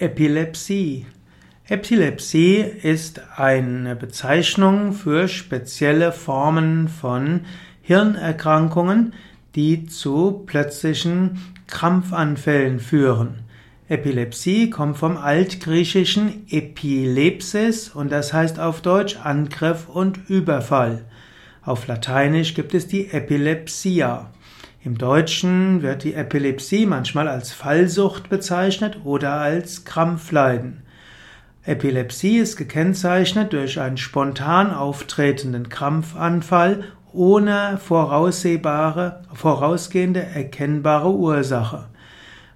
Epilepsie. Epilepsie ist eine Bezeichnung für spezielle Formen von Hirnerkrankungen, die zu plötzlichen Krampfanfällen führen. Epilepsie kommt vom altgriechischen Epilepsis und das heißt auf Deutsch Angriff und Überfall. Auf Lateinisch gibt es die Epilepsia. Im Deutschen wird die Epilepsie manchmal als Fallsucht bezeichnet oder als Krampfleiden. Epilepsie ist gekennzeichnet durch einen spontan auftretenden Krampfanfall ohne voraussehbare, vorausgehende erkennbare Ursache.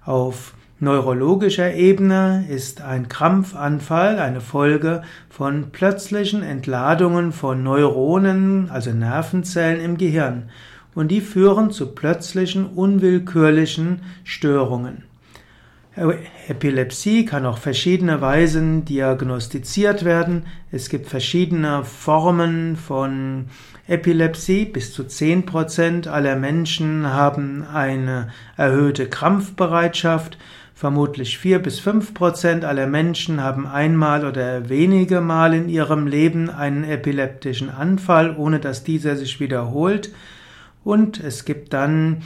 Auf neurologischer Ebene ist ein Krampfanfall eine Folge von plötzlichen Entladungen von Neuronen, also Nervenzellen im Gehirn und die führen zu plötzlichen, unwillkürlichen Störungen. Epilepsie kann auf verschiedene Weisen diagnostiziert werden. Es gibt verschiedene Formen von Epilepsie. Bis zu 10% aller Menschen haben eine erhöhte Krampfbereitschaft. Vermutlich 4 bis 5% aller Menschen haben einmal oder wenige Mal in ihrem Leben einen epileptischen Anfall, ohne dass dieser sich wiederholt. Und es gibt dann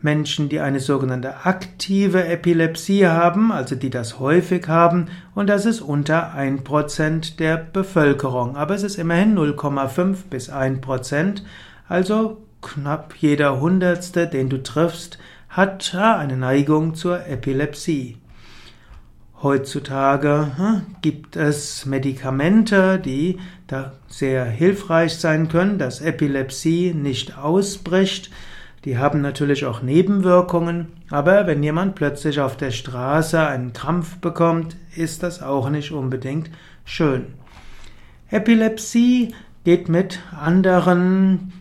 Menschen, die eine sogenannte aktive Epilepsie haben, also die das häufig haben, und das ist unter 1% der Bevölkerung. Aber es ist immerhin 0,5 bis 1%, also knapp jeder Hundertste, den du triffst, hat eine Neigung zur Epilepsie. Heutzutage hm, gibt es Medikamente, die da sehr hilfreich sein können, dass Epilepsie nicht ausbricht. Die haben natürlich auch Nebenwirkungen, aber wenn jemand plötzlich auf der Straße einen Krampf bekommt, ist das auch nicht unbedingt schön. Epilepsie geht mit anderen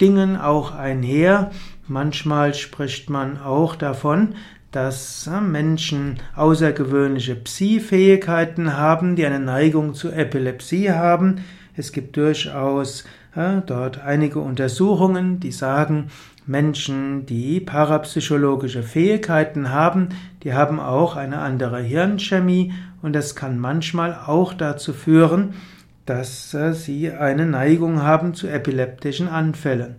Dingen auch einher. Manchmal spricht man auch davon, dass Menschen außergewöhnliche Psi-Fähigkeiten haben, die eine Neigung zu Epilepsie haben. Es gibt durchaus äh, dort einige Untersuchungen, die sagen, Menschen, die parapsychologische Fähigkeiten haben, die haben auch eine andere Hirnchemie und das kann manchmal auch dazu führen, dass äh, sie eine Neigung haben zu epileptischen Anfällen.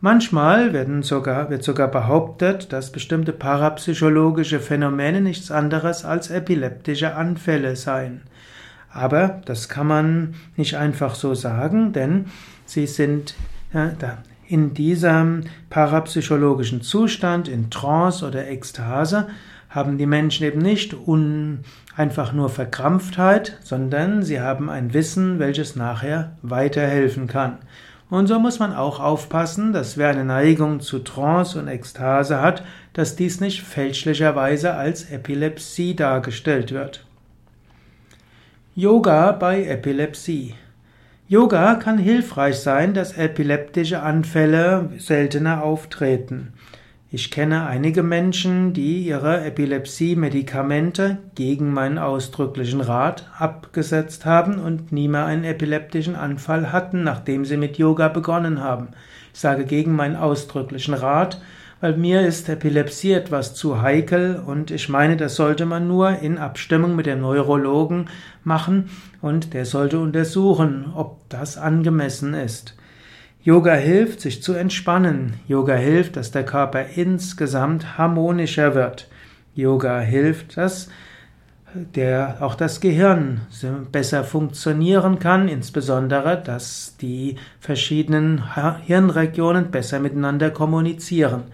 Manchmal werden sogar, wird sogar behauptet, dass bestimmte parapsychologische Phänomene nichts anderes als epileptische Anfälle seien. Aber das kann man nicht einfach so sagen, denn sie sind ja, in diesem parapsychologischen Zustand, in Trance oder Ekstase, haben die Menschen eben nicht un, einfach nur Verkrampftheit, sondern sie haben ein Wissen, welches nachher weiterhelfen kann. Und so muss man auch aufpassen, dass wer eine Neigung zu Trance und Ekstase hat, dass dies nicht fälschlicherweise als Epilepsie dargestellt wird. Yoga bei Epilepsie. Yoga kann hilfreich sein, dass epileptische Anfälle seltener auftreten. Ich kenne einige Menschen, die ihre Epilepsie-Medikamente gegen meinen ausdrücklichen Rat abgesetzt haben und nie mehr einen epileptischen Anfall hatten, nachdem sie mit Yoga begonnen haben. Ich sage gegen meinen ausdrücklichen Rat, weil mir ist Epilepsie etwas zu heikel und ich meine, das sollte man nur in Abstimmung mit dem Neurologen machen und der sollte untersuchen, ob das angemessen ist. Yoga hilft, sich zu entspannen. Yoga hilft, dass der Körper insgesamt harmonischer wird. Yoga hilft, dass der, auch das Gehirn besser funktionieren kann, insbesondere, dass die verschiedenen Hirnregionen besser miteinander kommunizieren.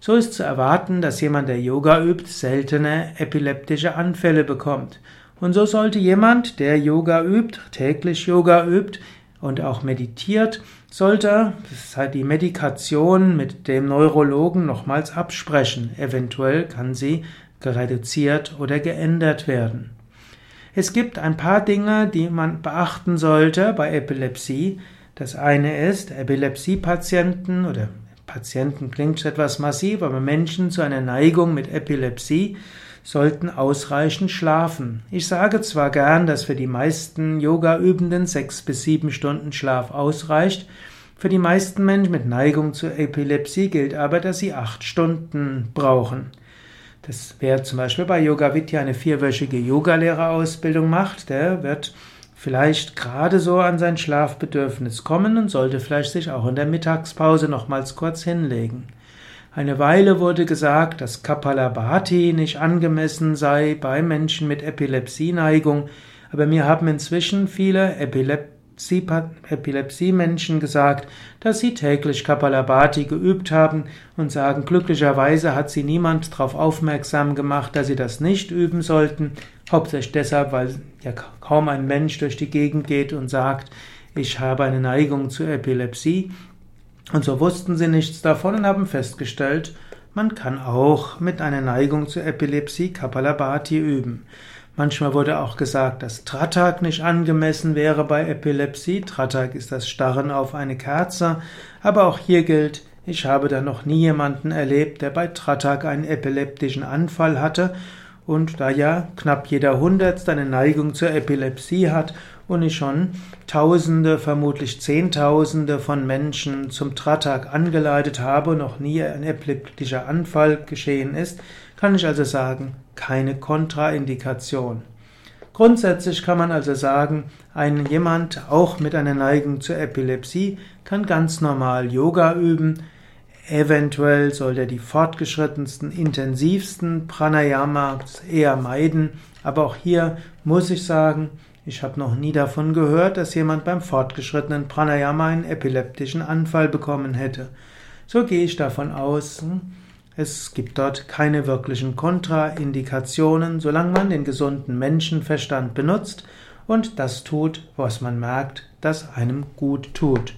So ist zu erwarten, dass jemand, der Yoga übt, seltene epileptische Anfälle bekommt. Und so sollte jemand, der Yoga übt, täglich Yoga übt, und auch meditiert, sollte die Medikation mit dem Neurologen nochmals absprechen. Eventuell kann sie reduziert oder geändert werden. Es gibt ein paar Dinge, die man beachten sollte bei Epilepsie. Das eine ist, Epilepsiepatienten oder Patienten klingt etwas massiv, aber Menschen zu einer Neigung mit Epilepsie sollten ausreichend schlafen. Ich sage zwar gern, dass für die meisten Yoga-Übenden sechs bis sieben Stunden Schlaf ausreicht, für die meisten Menschen mit Neigung zur Epilepsie gilt aber, dass sie acht Stunden brauchen. Das, wer zum Beispiel bei Yoga Vidya eine vierwöchige Yogalehrerausbildung macht, der wird vielleicht gerade so an sein Schlafbedürfnis kommen und sollte vielleicht sich auch in der Mittagspause nochmals kurz hinlegen. Eine Weile wurde gesagt, dass Kapalabhati nicht angemessen sei bei Menschen mit Epilepsieneigung, aber mir haben inzwischen viele Epilepsie-Menschen gesagt, dass sie täglich Kapalabhati geübt haben und sagen, glücklicherweise hat sie niemand darauf aufmerksam gemacht, dass sie das nicht üben sollten, hauptsächlich deshalb, weil ja kaum ein Mensch durch die Gegend geht und sagt, ich habe eine Neigung zur Epilepsie. Und so wussten sie nichts davon und haben festgestellt, man kann auch mit einer Neigung zur Epilepsie Kapalabhati üben. Manchmal wurde auch gesagt, dass Tratak nicht angemessen wäre bei Epilepsie. Tratak ist das Starren auf eine Kerze. Aber auch hier gilt, ich habe da noch nie jemanden erlebt, der bei Tratak einen epileptischen Anfall hatte und da ja knapp jeder Hundertste eine Neigung zur Epilepsie hat und ich schon Tausende, vermutlich Zehntausende von Menschen zum Tratak angeleitet habe und noch nie ein epileptischer Anfall geschehen ist, kann ich also sagen, keine Kontraindikation. Grundsätzlich kann man also sagen, ein jemand auch mit einer Neigung zur Epilepsie kann ganz normal Yoga üben, Eventuell soll er die fortgeschrittensten, intensivsten Pranayamas eher meiden, aber auch hier muss ich sagen, ich habe noch nie davon gehört, dass jemand beim fortgeschrittenen Pranayama einen epileptischen Anfall bekommen hätte. So gehe ich davon aus, es gibt dort keine wirklichen Kontraindikationen, solange man den gesunden Menschenverstand benutzt und das tut, was man merkt, das einem gut tut.